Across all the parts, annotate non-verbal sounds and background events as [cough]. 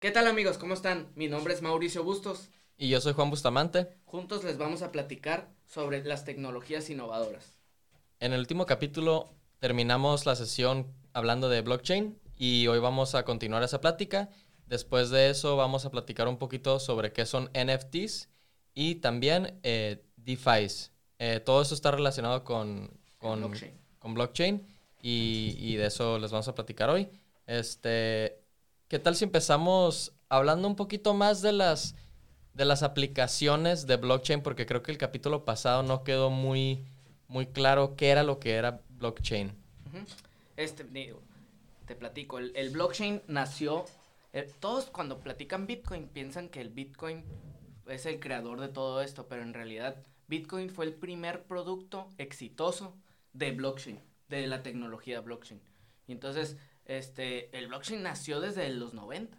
¿Qué tal amigos? ¿Cómo están? Mi nombre es Mauricio Bustos. Y yo soy Juan Bustamante. Juntos les vamos a platicar sobre las tecnologías innovadoras. En el último capítulo terminamos la sesión hablando de blockchain y hoy vamos a continuar esa plática. Después de eso vamos a platicar un poquito sobre qué son NFTs y también eh, DeFi's. Eh, todo eso está relacionado con, con blockchain, con blockchain y, y de eso les vamos a platicar hoy. Este, ¿Qué tal si empezamos hablando un poquito más de las, de las aplicaciones de blockchain? Porque creo que el capítulo pasado no quedó muy, muy claro qué era lo que era blockchain. Este, te platico, el, el blockchain nació, eh, todos cuando platican Bitcoin piensan que el Bitcoin es el creador de todo esto, pero en realidad Bitcoin fue el primer producto exitoso de blockchain, de la tecnología blockchain. Y entonces, este, el blockchain nació desde los 90,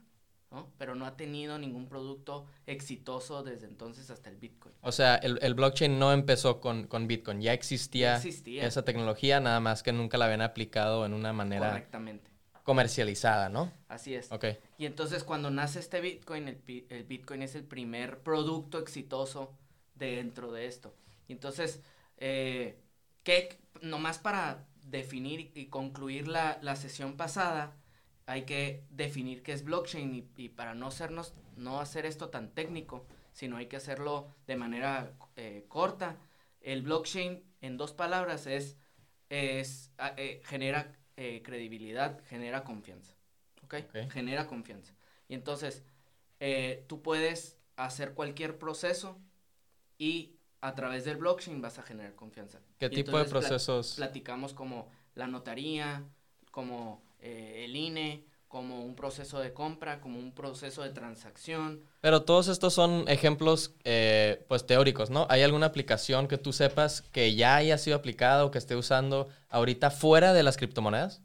¿no? Pero no ha tenido ningún producto exitoso desde entonces hasta el Bitcoin. O sea, el, el blockchain no empezó con, con Bitcoin, ya existía, Ya existía. esa tecnología, nada más que nunca la habían aplicado en una manera Correctamente. comercializada, ¿no? Así es. Ok. Y entonces cuando nace este Bitcoin, el, el Bitcoin es el primer producto exitoso dentro de esto. Y entonces, eh, ¿qué? nomás para definir y, concluir la, la sesión pasada, hay que definir qué es blockchain y, y para no, hacernos, no hacer esto tan técnico, sino hay que hacerlo de manera eh, corta. El blockchain, en dos palabras, es, es ah, eh, genera eh, credibilidad, genera confianza. ¿ok? Ok. Genera confianza. Y entonces, tú puedes hacer cualquier proceso y a través del blockchain vas a generar confianza. ¿Qué Y tipo de procesos? platicamos como la notaría, como eh, el INE, como un proceso de compra, como un proceso de transacción. Pero todos estos son ejemplos, eh, pues, teóricos, ¿no? ¿Hay alguna aplicación que tú sepas que ya haya sido aplicada o que esté usando ahorita fuera de las criptomonedas?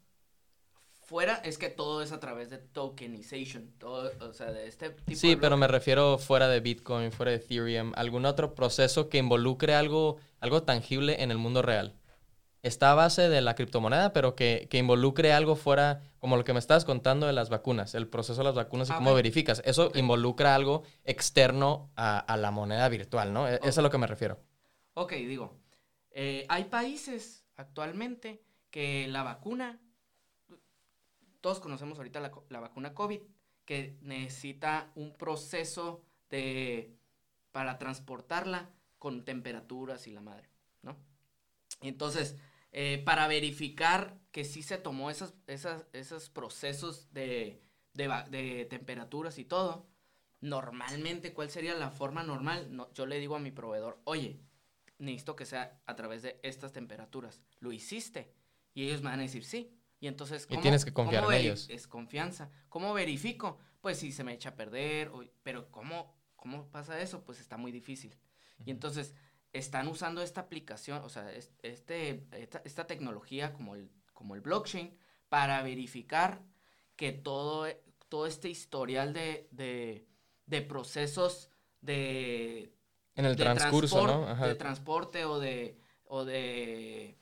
Fuera es que todo es a través de tokenization, todo, o sea, de este tipo Sí, de pero me refiero fuera de Bitcoin, fuera de Ethereum, algún otro proceso que involucre algo, algo tangible en el mundo real. Está a base de la criptomoneda, pero que, que involucre algo fuera, como lo que me estabas contando de las vacunas, el proceso de las vacunas y Ah, cómo verificas. Eso Ok. involucra algo externo a, a la moneda virtual, ¿no? E- Eso es a lo que me refiero. Ok, digo, eh, hay países actualmente que la vacuna, todos conocemos ahorita la, la vacuna COVID, que necesita un proceso de, para transportarla con temperaturas y la madre, ¿no? Entonces, eh, para verificar que sí se tomó esas, esas, esos procesos de, de, de temperaturas y todo, normalmente, ¿cuál sería la forma normal? No, yo le digo a mi proveedor, oye, necesito que sea a través de estas temperaturas. ¿Lo hiciste? Y ellos me van a decir sí. Y entonces, Y tienes que confiar cómo en ellos. Es confianza. ¿Cómo verifico? Pues si se me echa a perder, o- pero ¿cómo, ¿cómo pasa eso? Pues está muy difícil. Y entonces están usando esta aplicación, o sea, es- este, esta, esta tecnología como el, como el blockchain para verificar que todo, todo este historial de, de, de procesos de, En el de transcurso, ¿no? transpor- Ajá. De transporte o de, o de,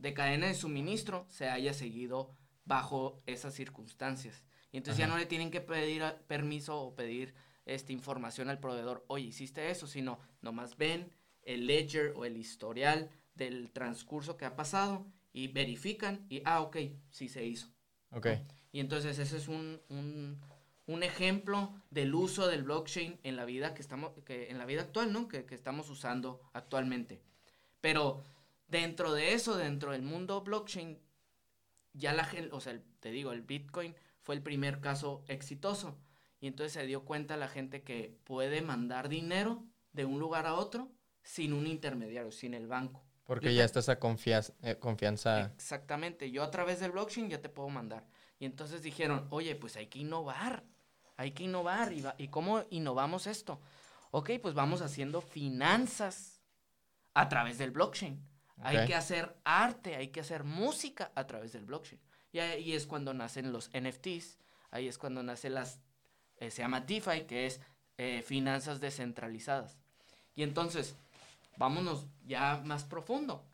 de cadena de suministro se haya seguido bajo esas circunstancias. Y entonces ya no le tienen que pedir a- permiso o pedir esta información al proveedor, oye, hiciste eso, sino nomás ven el ledger o el historial del transcurso que ha pasado y verifican y, ah, ok, sí se hizo. Ok. Y entonces ese es un, un, un ejemplo del uso del blockchain en la vida que estamos, que en la vida actual, ¿no? Que, que estamos usando actualmente. Pero dentro de eso, dentro del mundo blockchain, ya la gente, o sea, el- te digo, el Bitcoin fue el primer caso exitoso. Y entonces se dio cuenta la gente que puede mandar dinero de un lugar a otro sin un intermediario, sin el banco. Porque Yo ya te- está esa confianza, confianza. Exactamente, yo a través del blockchain ya te puedo mandar. Y entonces dijeron, oye, pues hay que innovar, hay que innovar. ¿Y, va- ¿y cómo innovamos esto? Ok, pues vamos haciendo finanzas a través del blockchain. Hay que hacer arte, hay que hacer música a través del blockchain. Y ahí es cuando nacen los NFTs, ahí es cuando nacen las, eh, se llama DeFi, que es eh, finanzas descentralizadas. Y entonces, vámonos ya más profundo.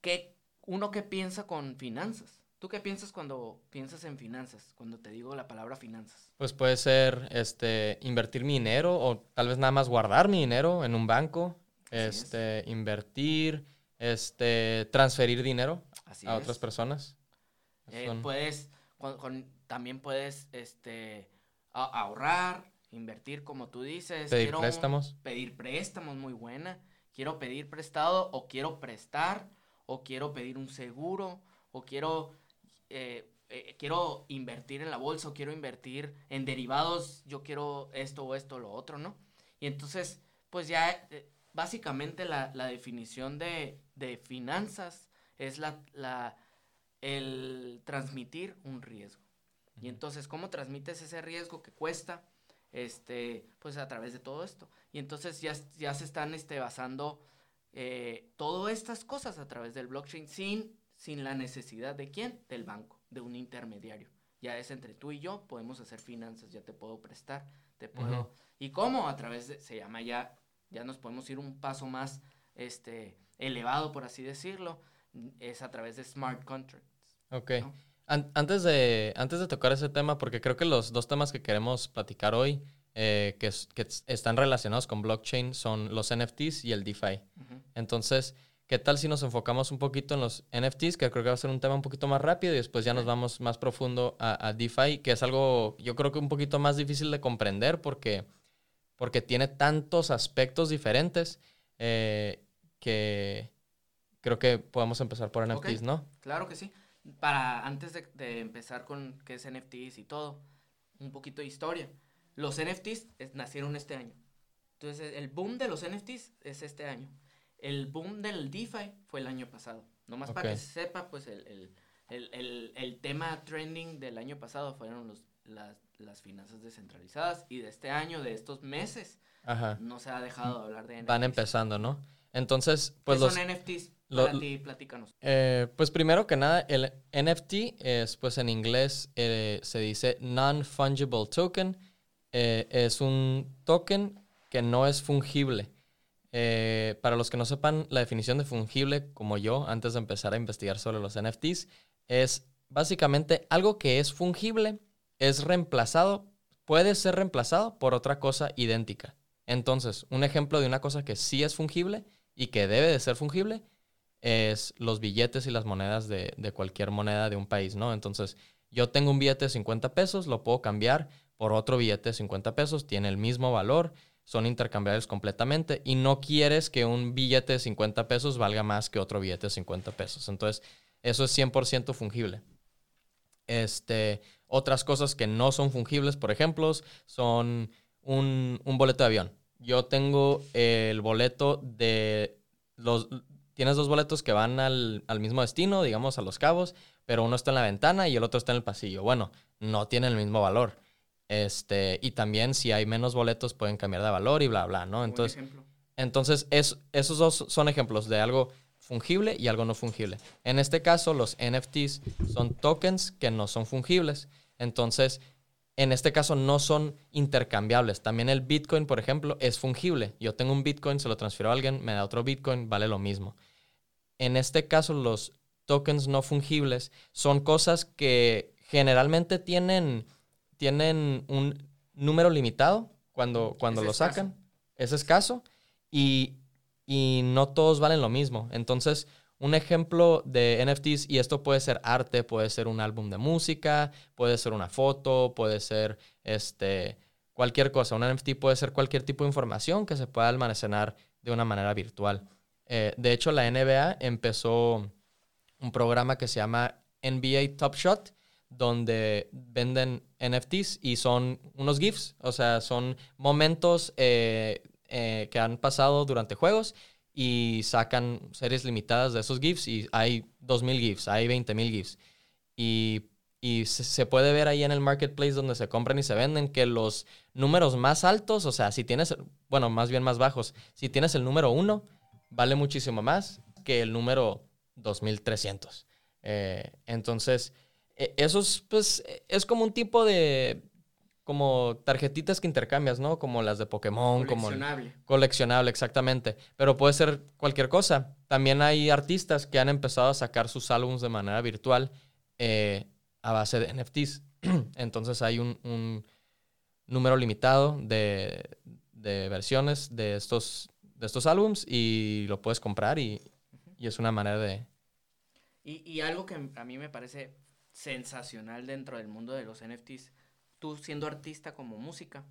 ¿Qué, uno que piensa con finanzas? ¿Tú qué piensas cuando piensas en finanzas? Cuando te digo la palabra finanzas. Pues puede ser este invertir mi dinero o tal vez nada más guardar mi dinero en un banco, este invertir, este transferir dinero a otras personas. Eh, puedes también puedes este ahorrar, invertir como tú dices, pedir préstamos. pedir préstamos muy buena. Quiero pedir prestado o quiero prestar o quiero pedir un seguro o quiero eh, eh, quiero invertir en la bolsa o quiero invertir en derivados, yo quiero esto o esto o lo otro, ¿no? Y entonces, pues ya básicamente la, definición de, finanzas es la, la, el transmitir un riesgo. Y entonces, ¿cómo transmites ese riesgo que cuesta? Este, pues a través de todo esto. Y entonces ya, ya se están este, basando todas estas cosas a través del blockchain sin sin la necesidad de quién? Del banco, de un intermediario. Ya es entre tú y yo, podemos hacer finanzas, ya te puedo prestar, te puedo... ¿Y cómo? A través de, se llama ya, ya nos podemos ir un paso más este, elevado, por así decirlo, es a través de smart contracts. Ok. antes, de, antes de tocar ese tema, porque creo que los dos temas que queremos platicar hoy, eh, que, que, están relacionados con blockchain, son los NFTs y el DeFi. Entonces, ¿Qué tal si nos enfocamos un poquito en los NFTs, que creo que va a ser un tema un poquito más rápido y después ya nos vamos más profundo a, DeFi, que es algo yo creo que un poquito más difícil de comprender porque, porque tiene tantos aspectos diferentes eh, que creo que podemos empezar por NFTs, ¿no? Claro que sí. Para antes de, empezar con qué es NFTs y todo, un poquito de historia. Los NFTs nacieron este año. Entonces, el boom de los NFTs es este año el boom del DeFi fue el año pasado. Nomás para que se sepa, pues el, tema trending del año pasado fueron los, las, finanzas descentralizadas y de este año, de estos meses, no se ha dejado de hablar de NFTs. Van empezando, ¿no? Entonces, pues ¿Qué son NFTs? Para ti, platícanos. Eh, pues primero que nada, el NFT es, pues en inglés eh, se dice Non-Fungible Token. Eh, es un token que no es fungible. Eh, para los que no sepan, la definición de fungible, como yo, antes de empezar a investigar sobre los NFTs, es básicamente algo que es fungible, es reemplazado, puede ser reemplazado por otra cosa idéntica. Entonces, un ejemplo de una cosa que sí es fungible y que debe de ser fungible es los billetes y las monedas de, cualquier moneda de un país, ¿no? Entonces, yo tengo un billete de 50 pesos, lo puedo cambiar por otro billete de 50 pesos, tiene el mismo valor son intercambiables completamente y no quieres que un billete de 50 pesos valga más que otro billete de 50 pesos. Entonces, eso es 100% fungible. Este, otras cosas que no son fungibles, por ejemplo, son un, boleto de avión. Yo tengo el boleto de los... Tienes dos boletos que van al, al mismo destino, digamos, a Los Cabos, pero uno está en la ventana y el otro está en el pasillo. Bueno, no tienen el mismo valor. Este, y también si hay menos boletos pueden cambiar de valor y bla, bla, ¿no? Entonces, entonces esos dos son ejemplos de algo fungible y algo no fungible. En este caso, los NFTs son tokens que no son fungibles. Entonces, en este caso no son intercambiables. También el Bitcoin, por ejemplo, es fungible. Yo tengo un Bitcoin, se lo transfiero a alguien, me da otro Bitcoin, vale lo mismo. En este caso, los tokens no fungibles son cosas que generalmente tienen tienen un número limitado cuando, cuando lo sacan. Es escaso y, y no todos valen lo mismo. Entonces, un ejemplo de NFTs, y esto puede ser arte, puede ser un álbum de música, puede ser una foto, puede ser este, cualquier cosa. Un NFT puede ser cualquier tipo de información que se pueda almacenar de una manera virtual. Eh, de hecho, la NBA empezó un programa que se llama NBA Top Shot, donde venden NFTs y son unos GIFs, o sea, son momentos eh, eh, que han pasado durante juegos y sacan series limitadas de esos GIFs y hay 2.000 GIFs, hay 20.000 GIFs. Y, y se, puede ver ahí en el marketplace donde se compran y se venden que los números más altos, o sea, si tienes, bueno, más bien más bajos, si tienes el número 1, vale muchísimo más que el número 2300. Eh, entonces, e, eso es, pues, es como un tipo de, como tarjetitas que intercambias, ¿no? Como las de Pokémon. Coleccionable. Como coleccionable, exactamente. Pero puede ser cualquier cosa. También hay artistas que han empezado a sacar sus álbumes de manera virtual eh, a base de NFTs. [clears throat] Entonces hay un, un número limitado de, de, versiones de estos, de estos álbums y lo puedes comprar y, y es una manera de... Y, y, algo que a mí me parece sensacional dentro del mundo de los NFTs, tú siendo artista como música,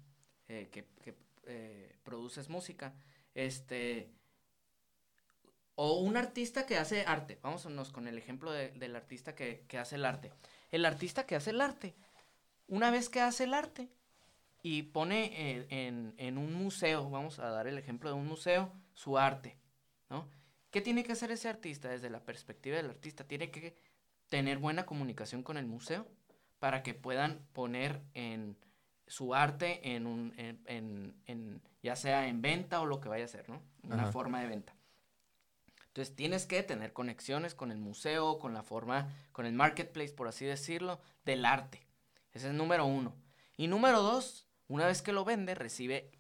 eh, que, que eh, produces música, este, o un artista que hace arte, vámonos con el ejemplo de, del artista que, que hace el arte. El artista que hace el arte, una vez que hace el arte, y pone eh, en, en, un museo, vamos a dar el ejemplo de un museo, su arte, ¿no? ¿Qué tiene que hacer ese artista desde la perspectiva del artista? Tiene que tener buena comunicación con el museo para que puedan poner en su arte en un, en, en, en ya sea en venta o lo que vaya a ser, ¿no? Una Ajá. forma de venta. Entonces tienes que tener conexiones con el museo, con la forma, con el marketplace, por así decirlo, del arte. Ese es número uno. Y número dos, una vez que lo vende, recibe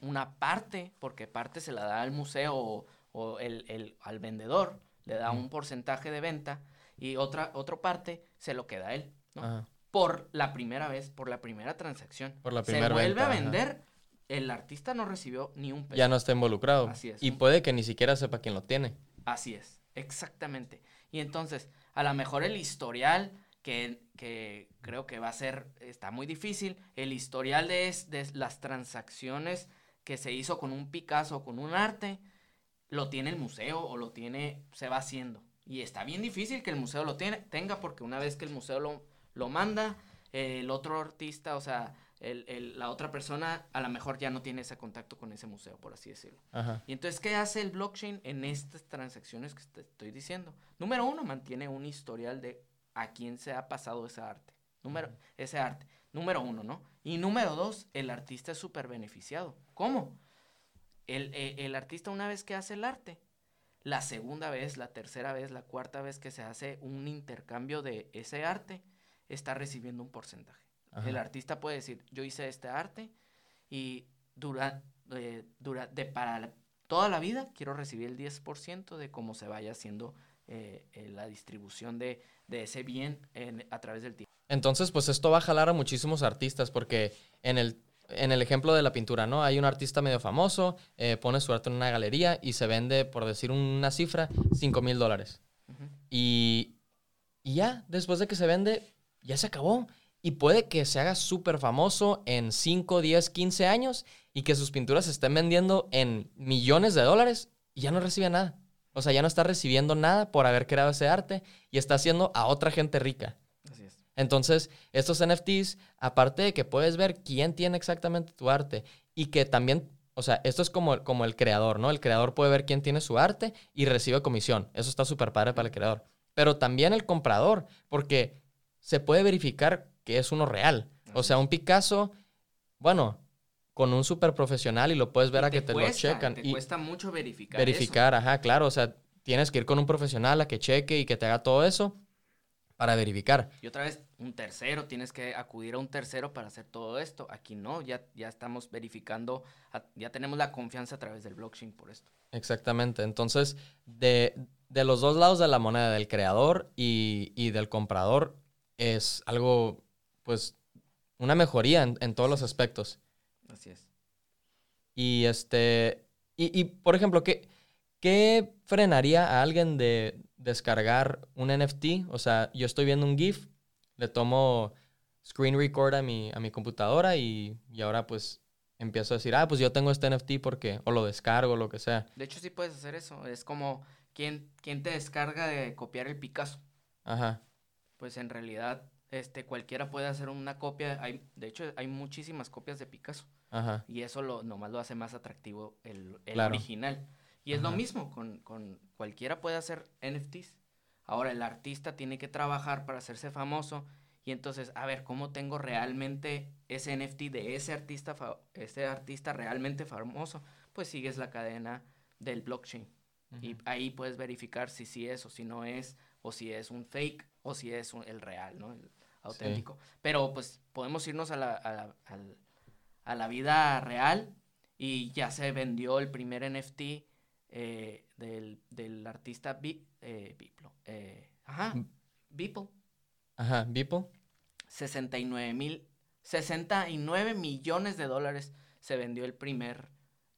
una parte, porque parte se la da al museo o, o el, el, al vendedor, le da un porcentaje de venta y otra, otra parte se lo queda a él, ¿no? Por la primera vez, por la primera transacción. Por la primera Se vuelve venta, a vender, ajá. el artista no recibió ni un peso. Ya no está involucrado. Así es. Y puede que ni siquiera sepa quién lo tiene. Así es, exactamente. Y entonces, a lo mejor el historial, que, que creo que va a ser, está muy difícil, el historial de, de las transacciones que se hizo con un Picasso, con un arte, lo tiene el museo o lo tiene, se va haciendo. Y está bien difícil que el museo lo tiene, tenga, porque una vez que el museo lo, lo manda, eh, el otro artista, o sea, el, el, la otra persona a lo mejor ya no tiene ese contacto con ese museo, por así decirlo. Ajá. Y entonces, ¿qué hace el blockchain en estas transacciones que te estoy diciendo? Número uno, mantiene un historial de a quién se ha pasado ese arte. Número, ese arte. Número uno, ¿no? Y número dos, el artista es súper beneficiado. ¿Cómo? El, el, el, artista una vez que hace el arte, la segunda vez, la tercera vez, la cuarta vez que se hace un intercambio de ese arte, está recibiendo un porcentaje. Ajá. El artista puede decir, yo hice este arte y dura, eh, dura de para la, toda la vida quiero recibir el 10% de cómo se vaya haciendo eh, eh, la distribución de, de ese bien en, a través del tiempo. Entonces, pues esto va a jalar a muchísimos artistas porque en el, en el ejemplo de la pintura, ¿no? Hay un artista medio famoso, pone su arte en una galería y se vende, por decir una cifra, 5 mil dólares. Uh -huh. y, y ya, después de que se vende, ya se acabó. Y puede que se haga súper famoso en 5, 10, 15 años y que sus pinturas se estén vendiendo en millones de dólares y ya no recibe nada. O sea, ya no está recibiendo nada por haber creado ese arte y está haciendo a otra gente rica. Así es. Entonces, estos NFTs, aparte de que puedes ver quién tiene exactamente tu arte y que también, o sea, esto es como, como el creador, ¿no? El creador puede ver quién tiene su arte y recibe comisión. Eso está súper padre para el creador. Pero también el comprador, porque se puede verificar que es uno real. O sea, un Picasso, bueno, con un súper profesional y lo puedes ver y a que te cuesta, lo checan. Te y cuesta mucho verificar. Verificar, eso. ajá, claro. O sea, tienes que ir con un profesional a que cheque y que te haga todo eso para verificar. Y otra vez, un tercero, tienes que acudir a un tercero para hacer todo esto. Aquí no, ya, ya estamos verificando, ya tenemos la confianza a través del blockchain por esto. Exactamente. Entonces, de, de los dos lados de la moneda, del creador y, y del comprador, es algo, pues, una mejoría en, en todos los aspectos. Así es. Y este, y, y por ejemplo, ¿qué, ¿qué frenaría a alguien de descargar un NFT? O sea, yo estoy viendo un GIF, le tomo screen record a mi, a mi computadora y, y ahora pues empiezo a decir, ah, pues yo tengo este NFT porque, o lo descargo, lo que sea. De hecho, sí puedes hacer eso. Es como, ¿quién, quién te descarga de copiar el Picasso? Ajá. Pues en realidad, este, cualquiera puede hacer una copia. Hay, de hecho, hay muchísimas copias de Picasso. Ajá. Y eso lo, nomás lo hace más atractivo el, el Claro. original. Y es lo mismo, con, con cualquiera puede hacer NFTs. Ahora el artista tiene que trabajar para hacerse famoso y entonces, a ver, ¿cómo tengo realmente ese NFT de ese artista, ese artista realmente famoso? Pues sigues la cadena del blockchain. Y ahí puedes verificar si sí es o si no es, o si es un fake o si es un- el real, ¿no? El auténtico. Pero pues podemos irnos a la, a la, a la vida real y ya se vendió el primer NFT eh, del, del artista Bi- eh, Biplo. eh, ajá, Mm. Beeple. Ajá, Beeple. 69 mil, 69 millones de dólares se vendió el primer,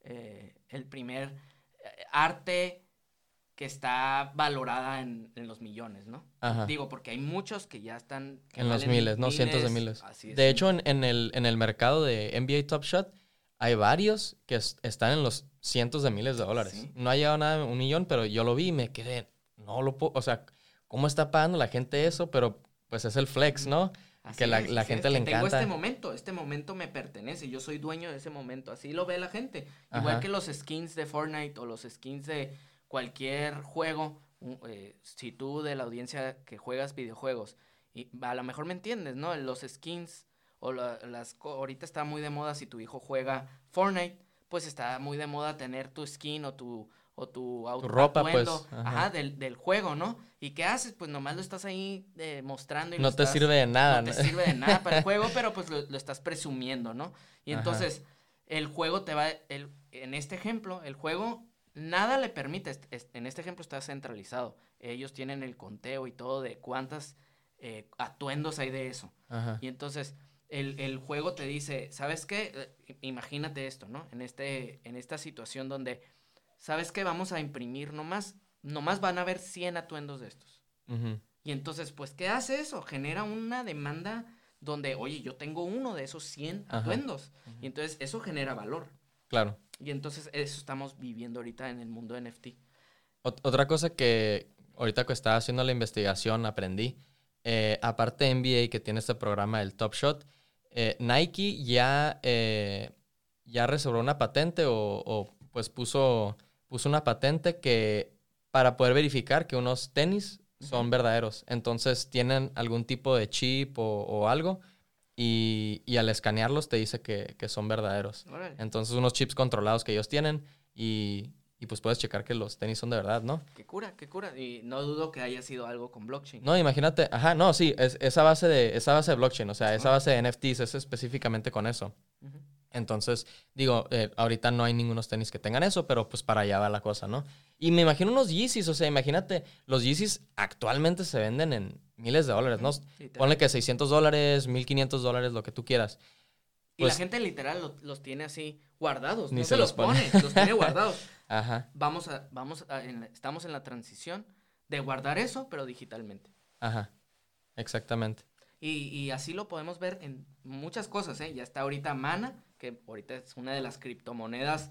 eh, el primer arte que está valorada en, en los millones, ¿no? Ajá. Digo, porque hay muchos que ya están... que En los miles, no cientos de miles. Así es. De hecho, en, en el, en el mercado de NBA Top Shot hay varios que es- están en los cientos de miles de dólares. Sí. No ha llegado nada, un millón, pero yo lo vi y me quedé, no lo puedo, o sea, ¿cómo está pagando la gente eso? Pero pues es el flex, ¿no? Así que la- es, la así gente es, le que Tengo encanta. este momento, este momento me pertenece, yo soy dueño de ese momento, así lo ve la gente. Igual Ajá. que los skins de Fortnite o los skins de cualquier juego, eh, si tú de la audiencia que juegas videojuegos, y a lo mejor me entiendes, ¿no? Los skins o la- las... Ahorita está muy de moda si tu hijo juega Fortnite, pues está muy de moda tener tu skin o tu... O tu, auto- ropa, pues, ajá. ajá, del, del juego, ¿no? ¿Y qué haces? Pues nomás lo estás ahí eh, mostrando y lo No te estás- sirve de nada. no ¿no? te sirve de nada para el [laughs] juego, pero pues lo, lo estás presumiendo, ¿no? Y Ajá. entonces el juego te va, el, en este ejemplo, el juego nada le permite, est- est- en este ejemplo está centralizado, ellos tienen el conteo y todo de cuántas eh, atuendos hay de eso. Ajá. Y entonces el, el juego te dice, ¿sabes qué? Eh, Imagínate esto, ¿no? En, este, en esta situación donde, ¿sabes qué? Vamos a imprimir nomás, nomás van a haber 100 atuendos de estos. Y entonces, pues, ¿qué hace eso? Genera una demanda donde, oye, yo tengo uno de esos 100 Ajá. atuendos. Y entonces eso genera valor. Claro. Y entonces eso estamos viviendo ahorita en el mundo NFT. Ot- otra cosa que ahorita que estaba haciendo la investigación aprendí, eh, aparte de NBA que tiene este programa, el Top Shot, eh, Nike ya, eh, ya reservó una patente o, o, pues puso, puso una patente que para poder verificar que unos tenis son verdaderos. Entonces tienen algún tipo de chip o, o algo y, y al escanearlos te dice que, que son verdaderos. Órale. Entonces unos chips controlados que ellos tienen y, y pues puedes checar que los tenis son de verdad, ¿no? Qué cura, qué cura. Y no dudo que haya sido algo con blockchain. No, imagínate, ajá, no, sí, es, esa base de esa base de blockchain, o sea, esa base de NFTs es específicamente con eso. Ujú. Entonces, digo, eh, ahorita no hay ningunos tenis que tengan eso, pero pues para allá va la cosa, ¿no? Y me imagino unos Yeezys, o sea, imagínate, los Yeezys actualmente se venden en miles de dólares, ¿no? Literal. Ponle que 600 dólares, 1500 dólares, lo que tú quieras. y la pues- gente literal lo- los tiene así guardados. Ni no se se, los los pone. pone, los tiene [laughs] guardados. Ajá, Vamos a, vamos a, en la- estamos en la transición de guardar eso, pero digitalmente. ajá, exactamente. Y, y así lo podemos ver en muchas cosas, ¿eh? Ya está ahorita Mana, que ahorita es una de las criptomonedas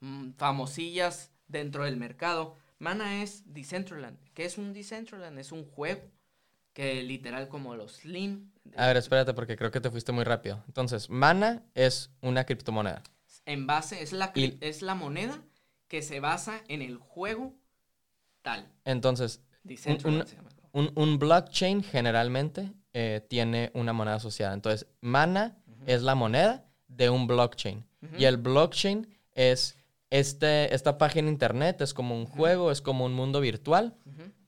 mm, famosillas dentro del mercado. Mana es Decentraland. ¿Qué es un Decentraland? Es un juego que literal como los Slim. A ver, espérate porque creo que te fuiste muy rápido. Entonces, Mana es una criptomoneda. En base, es la, Y- es la moneda que se basa en el juego tal. Entonces, un- un, un blockchain generalmente eh, tiene una moneda asociada. Entonces, Mana Ujú. es la moneda de un blockchain. Y el blockchain es este, esta página internet, es como un juego, es como un mundo virtual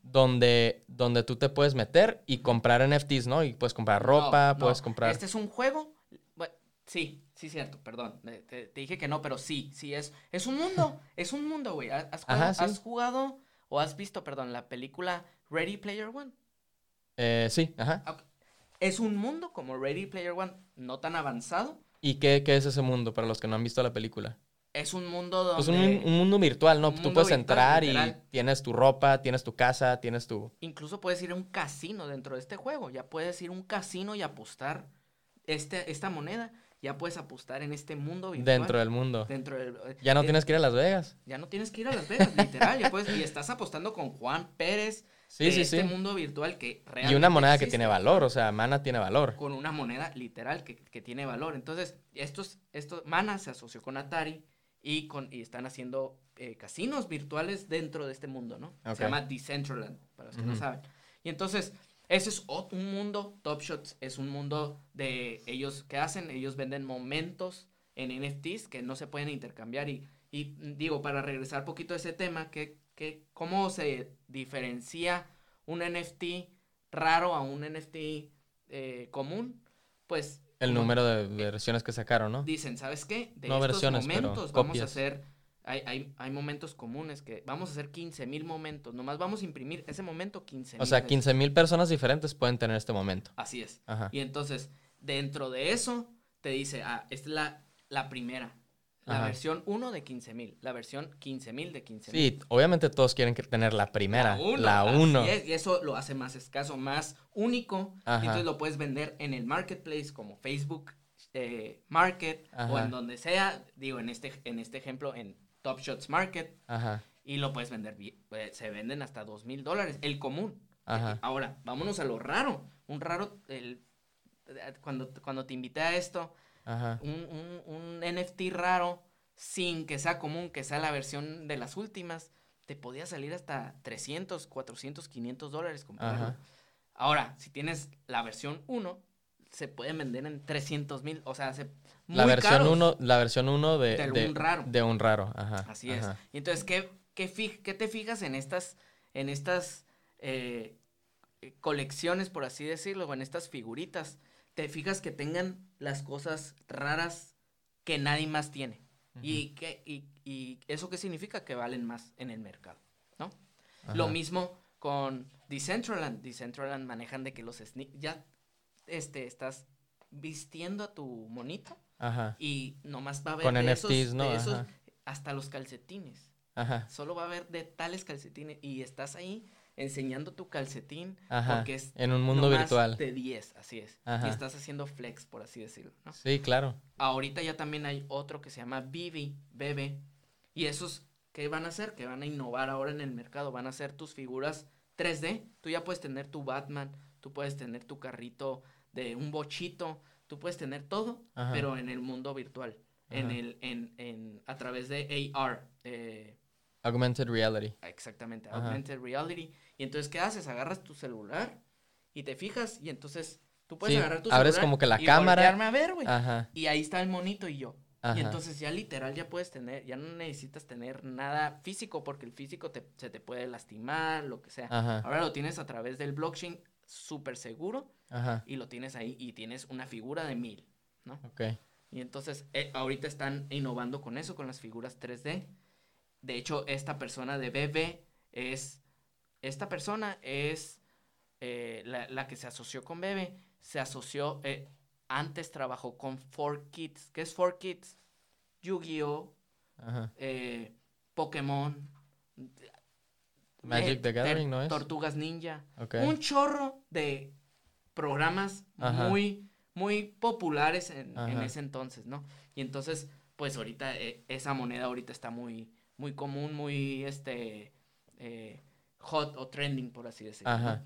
donde, donde tú te puedes meter y comprar NFTs, ¿no? Y puedes comprar ropa, No, no, puedes comprar... Este es un juego. Bueno, sí, sí, cierto, perdón. Te, te dije que no, pero sí, sí es. Es un mundo, [laughs] es un mundo, güey. ¿Has, jugado, Ajá, sí. has jugado o has visto, perdón, la película Ready Player One? Eh, sí, ajá. Es un mundo como Ready Player One, no tan avanzado. ¿Y qué, qué es ese mundo para los que no han visto la película? Es un mundo donde. Pues un, un mundo virtual, ¿no? Tú puedes virtual, entrar literal. y tienes tu ropa, tienes tu casa, tienes tu... Incluso puedes ir a un casino dentro de este juego. Ya puedes ir a un casino y apostar este, esta moneda. Ya puedes apostar en este mundo virtual. Dentro del mundo. Dentro del- Ya no eh, tienes que ir a Las Vegas. Ya no tienes que ir a Las Vegas, literal. Ya puedes, y estás apostando con Juan Pérez Sí, de sí, este sí. mundo virtual que Y realmente una moneda que tiene valor, o sea, Mana tiene valor. Con una moneda literal que, que tiene valor. Entonces, estos, estos, Mana se asoció con Atari y, con, y están haciendo eh, casinos virtuales dentro de este mundo, ¿no? Se llama Decentraland, para los que no saben. Y entonces, ese es un mundo, Top Shots es un mundo de ellos, ¿qué hacen? Ellos venden momentos en NFTs que no se pueden intercambiar y, y digo, para regresar poquito a ese tema, que, que ¿cómo se diferencia un NFT raro a un NFT eh, común? Pues El número de versiones que sacaron, ¿no? dicen, ¿sabes qué? De No estos versiones, pero momentos vamos a hacer Hay, hay, hay momentos comunes que vamos a hacer 15 mil momentos. Nomás vamos a imprimir ese momento 15 O sea, 15 mil personas diferentes pueden tener este momento. Así es. Ajá. Y entonces, dentro de eso, te dice, ah, esta es la, la primera. La Ajá. versión 1 de 15 mil. La versión 15 mil de 15 mil. Sí, obviamente todos quieren tener la primera, la así 1. es, y eso lo hace más escaso, más único. y Ajá. entonces lo puedes vender en el marketplace como Facebook eh, Market o en donde sea. Digo, en este, en este ejemplo, en Top Shots Market. Ajá, Y lo puedes vender. eh, se venden hasta dos mil dólares. El común. ajá, Ahora, vámonos a lo raro. Un raro. El, cuando, cuando te invité a esto, ajá. un, un, un NFT raro, sin que sea común, que sea la versión de las últimas, te podía salir hasta 300, 400, 500 dólares comprarlo. Ahora, si tienes la versión 1, se pueden vender en 300 mil, o sea, se, La muy versión caros. 1, la versión 1 de, Del de- un raro. de un raro, ajá. Así es. ajá. Y entonces, ¿qué, qué, fi- qué te fijas en estas, en estas eh, colecciones, por así decirlo, o en estas figuritas? Te fijas que tengan las cosas raras que nadie más tiene. y, que, y, y eso qué significa? Que valen más en el mercado, ¿no? Lo mismo con Decentraland. Decentraland manejan de que los sneak ya este, estás vistiendo a tu monito Ajá, y nomás va a haber Con de NFTs, esos, ¿no? de esos hasta los calcetines. ajá, Solo va a haber de tales calcetines y estás ahí enseñando tu calcetín ajá. porque es En un mundo virtual. de 10, así es. Ajá. Y estás haciendo flex, por así decirlo, ¿no? Sí, claro. Ahorita ya también hay otro que se llama Vivi, Bebe. Y esos, ¿qué van a hacer? Que van a innovar ahora en el mercado. Van a hacer tus figuras 3D. Tú ya puedes tener tu Batman, tú puedes tener tu carrito de un bochito, tú puedes tener todo, Ajá. pero en el mundo virtual. En el, en, en, a través de AR. eh, Augmented reality. exactamente, Ajá. Augmented Reality. Y entonces, ¿qué haces? Agarras tu celular y te fijas y entonces tú puedes Sí, agarrar tu abres celular como que la y cámara. a ver, güey. Y ahí está el monito y yo. ajá. Y entonces ya literal ya puedes tener, ya no necesitas tener nada físico porque el físico te, se te puede lastimar, lo que sea. Ajá, Ahora lo tienes a través del blockchain súper seguro ajá. y lo tienes ahí y tienes una figura de mil, ¿no? Ok. Y entonces eh, ahorita están innovando con eso, con las figuras 3D. De hecho, esta persona de BB es, esta persona es eh, la, la que se asoció con BB, se asoció, eh, antes trabajó con 4Kids. ¿Qué es 4Kids? Yu-Gi-Oh! Eh, Pokémon. Magic the Gathering, ¿no es? Tortugas Ninja. Un chorro de programas Ajá. muy, muy populares en, en ese entonces, ¿no? Y entonces, pues ahorita, esa moneda ahorita está muy, muy común, muy, este, eh, hot o trending, por así decirlo. ¿no? Ajá.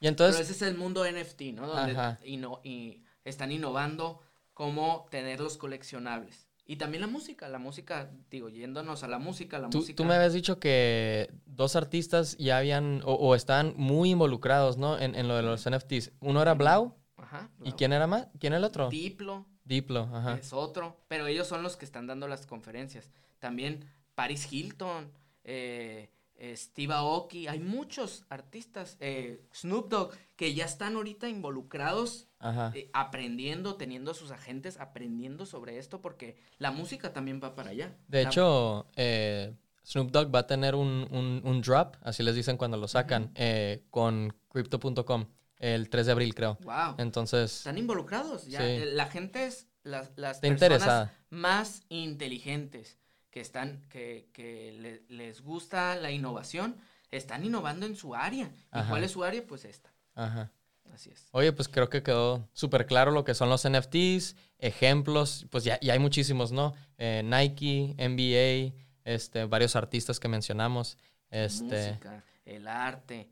Y Pero entonces, ese es el mundo NFT, ¿no? Donde Ajá. inno- y están innovando cómo tener los coleccionables. Y también la música, la música, digo, yéndonos a la música, la tú, música. tú me habías dicho que dos artistas ya habían o, o están muy involucrados, ¿no? En, en lo de los NFTs. Uno era Blau. Ajá. ¿Y claro. quién era más? ¿Quién era el otro? Diplo. Diplo, ajá. es otro, pero ellos son los que están dando las conferencias. También Paris Hilton, eh, eh, Steve Aoki, hay muchos artistas, eh, Snoop Dogg, que ya están ahorita involucrados, eh, aprendiendo, teniendo a sus agentes, aprendiendo sobre esto, porque la música también va para allá. De La- hecho, eh, Snoop Dogg va a tener un, un- un drop, así les dicen cuando lo sacan, eh, con Crypto.com el 3 de abril, creo. wow, Entonces, están involucrados, ya, Sí. la gente es, las, las personas más inteligentes que están que, que le- les gusta la innovación están innovando en su área y cuál es su área pues esta Ajá. así es Oye, pues creo que quedó súper claro lo que son los NFTs, ejemplos, pues ya, ya hay muchísimos, ¿no? Eh, Nike, NBA, este, varios artistas que mencionamos. Este, música el arte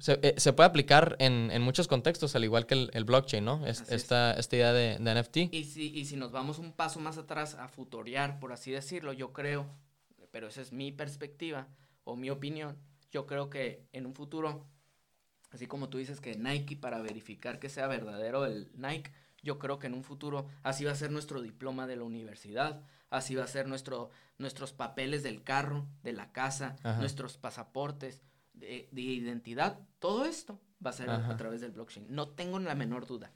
se, eh, se puede aplicar en, en muchos contextos, al igual que el, el blockchain, ¿no? Es- Así es. esta, esta idea de, de NFT. y si y si nos vamos un paso más atrás a futorear por así decirlo yo creo pero esa es mi perspectiva o mi opinión yo creo que en un futuro así como tú dices que Nike para verificar que sea verdadero el Nike yo creo que en un futuro así va a ser nuestro diploma de la universidad, así va a ser nuestro, nuestros papeles del carro, de la casa, Ajá. nuestros pasaportes de, de identidad, todo esto va a ser a, Ajá. a través del blockchain. No tengo la menor duda,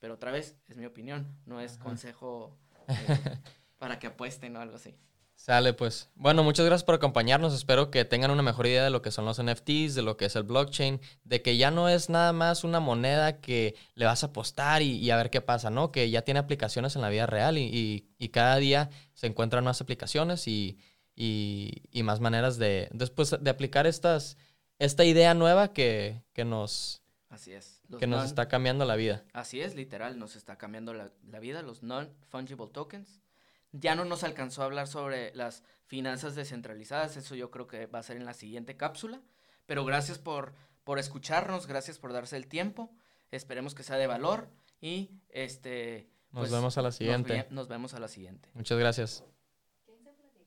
pero otra vez es mi opinión, no es Ajá. consejo [laughs] eh, para que apuesten o algo así. Sale, pues. Bueno, muchas gracias por acompañarnos. Espero que tengan una mejor idea de lo que son los NFTs, de lo que es el blockchain, de que ya no es nada más una moneda que le vas a apostar y, a ver qué pasa, ¿no? Que ya tiene aplicaciones en la vida real y, cada día se encuentran más aplicaciones y, más maneras de, después de aplicar estas, esta idea nueva que, nos... Así es. que nos está cambiando la vida. Así es, literal, nos está cambiando la, la vida, los non-fungible tokens ya no nos alcanzó a hablar sobre las finanzas descentralizadas, eso yo creo que va a ser en la siguiente cápsula, pero gracias por, por escucharnos, gracias por darse el tiempo, esperemos que sea de valor y este... Nos pues, vemos a la siguiente. nos vemos a la siguiente. Muchas gracias.